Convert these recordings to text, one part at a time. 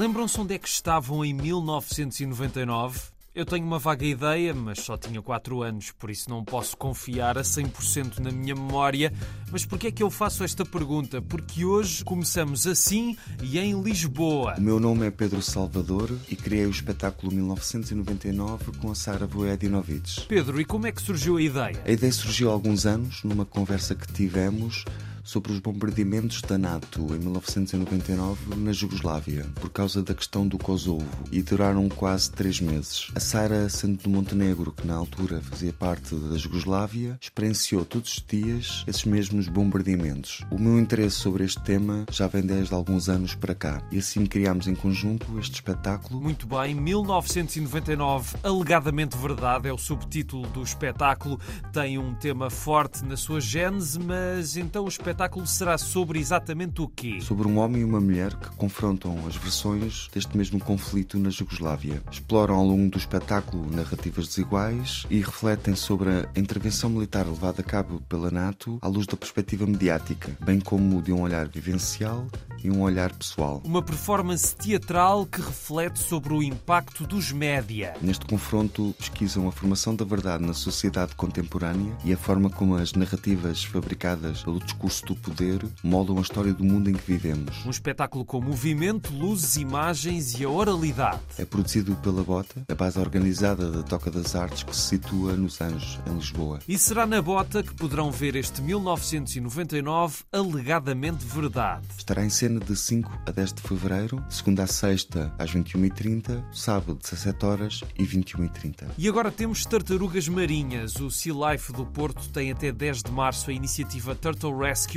Lembram-se onde é que estavam em 1999? Eu tenho uma vaga ideia, mas só tinha 4 anos, por isso não posso confiar a 100% na minha memória. Mas porquê é que eu faço esta pergunta? Porque hoje começamos assim e em Lisboa. O meu nome é Pedro Salvador e criei o espetáculo 1999 com a Sara Voedinovich. Pedro, e como é que surgiu a ideia? A ideia surgiu há alguns anos, numa conversa que tivemos sobre os bombardeamentos da NATO em 1999 na Jugoslávia, por causa da questão do Kosovo, e duraram quase três meses. A Sara, sendo do Montenegro, que na altura fazia parte da Jugoslávia, experienciou todos os dias esses mesmos bombardeamentos. O meu interesse sobre este tema já vem desde alguns anos para cá, e assim criámos em conjunto este espetáculo. Muito bem, 1999, alegadamente verdade, é o subtítulo do espetáculo. Tem um tema forte na sua gênese, mas então o espetáculo espetáculo será sobre exatamente o quê? Sobre um homem e uma mulher que confrontam as versões deste mesmo conflito na Jugoslávia. Exploram ao longo do espetáculo narrativas desiguais e refletem sobre a intervenção militar levada a cabo pela NATO à luz da perspectiva mediática, bem como de um olhar vivencial e um olhar pessoal. Uma performance teatral que reflete sobre o impacto dos média. Neste confronto, pesquisam a formação da verdade na sociedade contemporânea e a forma como as narrativas fabricadas pelo discurso do poder moldam a história do mundo em que vivemos. Um espetáculo com movimento, luzes, imagens e a oralidade. É produzido pela Bota, a base organizada da Toca das Artes que se situa nos Anjos, em Lisboa. E será na Bota que poderão ver este 1999 alegadamente verdade. Estará em cena de 5 a 10 de fevereiro, segunda a sexta às 21h30, sábado 17 horas e 21h30. E agora temos Tartarugas Marinhas. O Sea Life do Porto tem até 10 de março a iniciativa Turtle Rescue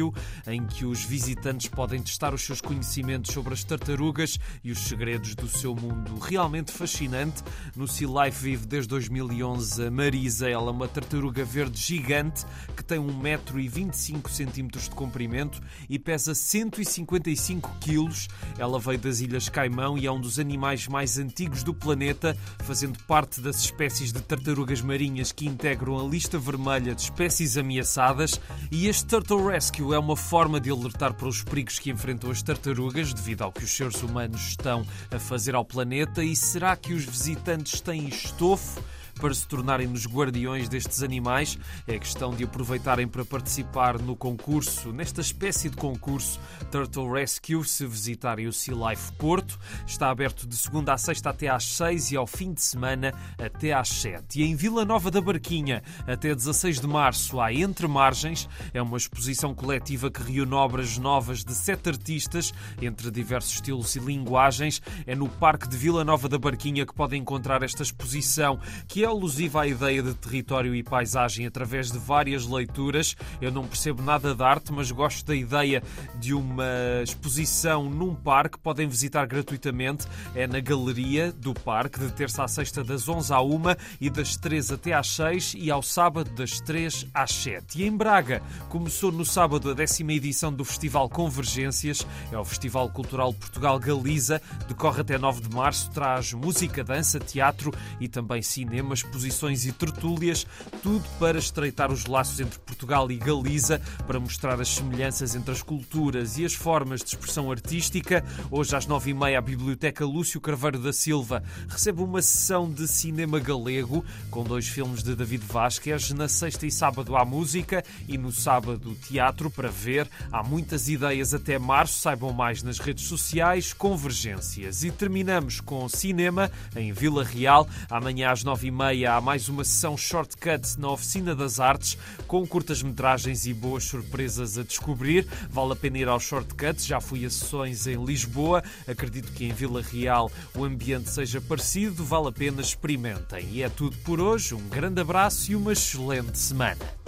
em que os visitantes podem testar os seus conhecimentos sobre as tartarugas e os segredos do seu mundo. Realmente fascinante. No Sea Life vive desde 2011 a Marisa. Ela é uma tartaruga verde gigante que tem 1,25m de comprimento e pesa 155 kg. Ela veio das Ilhas Caimão e é um dos animais mais antigos do planeta, fazendo parte das espécies de tartarugas marinhas que integram a lista vermelha de espécies ameaçadas. E este Turtle Rescue é uma forma de alertar para os perigos que enfrentam as tartarugas devido ao que os seres humanos estão a fazer ao planeta e será que os visitantes têm estofo para se tornarem nos guardiões destes animais. É questão de aproveitarem para participar no concurso, nesta espécie de concurso Turtle Rescue, se visitarem o Sea Life Porto. Está aberto de segunda a sexta até às seis e ao fim de semana até às sete. E em Vila Nova da Barquinha, até 16 de março, há Entre Margens. É uma exposição coletiva que reúne obras novas de sete artistas, entre diversos estilos e linguagens. É no Parque de Vila Nova da Barquinha que podem encontrar esta exposição, que é alusiva à ideia de território e paisagem através de várias leituras. Eu não percebo nada de arte, mas gosto da ideia de uma exposição num parque. Podem visitar gratuitamente. É na galeria do parque, de terça à sexta, das 11 à 1 e das 3 até às 6 e ao sábado, das 3 às 7. E em Braga, começou no sábado a décima edição do Festival Convergências. É o Festival Cultural Portugal-Galiza. Decorre até 9 de março. Traz música, dança, teatro e também cinema exposições e tertúlias, tudo para estreitar os laços entre Portugal e Galiza, para mostrar as semelhanças entre as culturas e as formas de expressão artística. Hoje, às nove e meia, a Biblioteca Lúcio Carveiro da Silva recebe uma sessão de cinema galego, com dois filmes de David Vasquez. Na sexta e sábado há música e no sábado teatro para ver. Há muitas ideias até março, saibam mais nas redes sociais, convergências. E terminamos com cinema em Vila Real, amanhã às nove e meia meia há mais uma sessão shortcut na Oficina das Artes, com curtas-metragens e boas surpresas a descobrir. Vale a pena ir ao shortcut, já fui a sessões em Lisboa, acredito que em Vila Real o ambiente seja parecido, vale a pena experimentem. E é tudo por hoje, um grande abraço e uma excelente semana.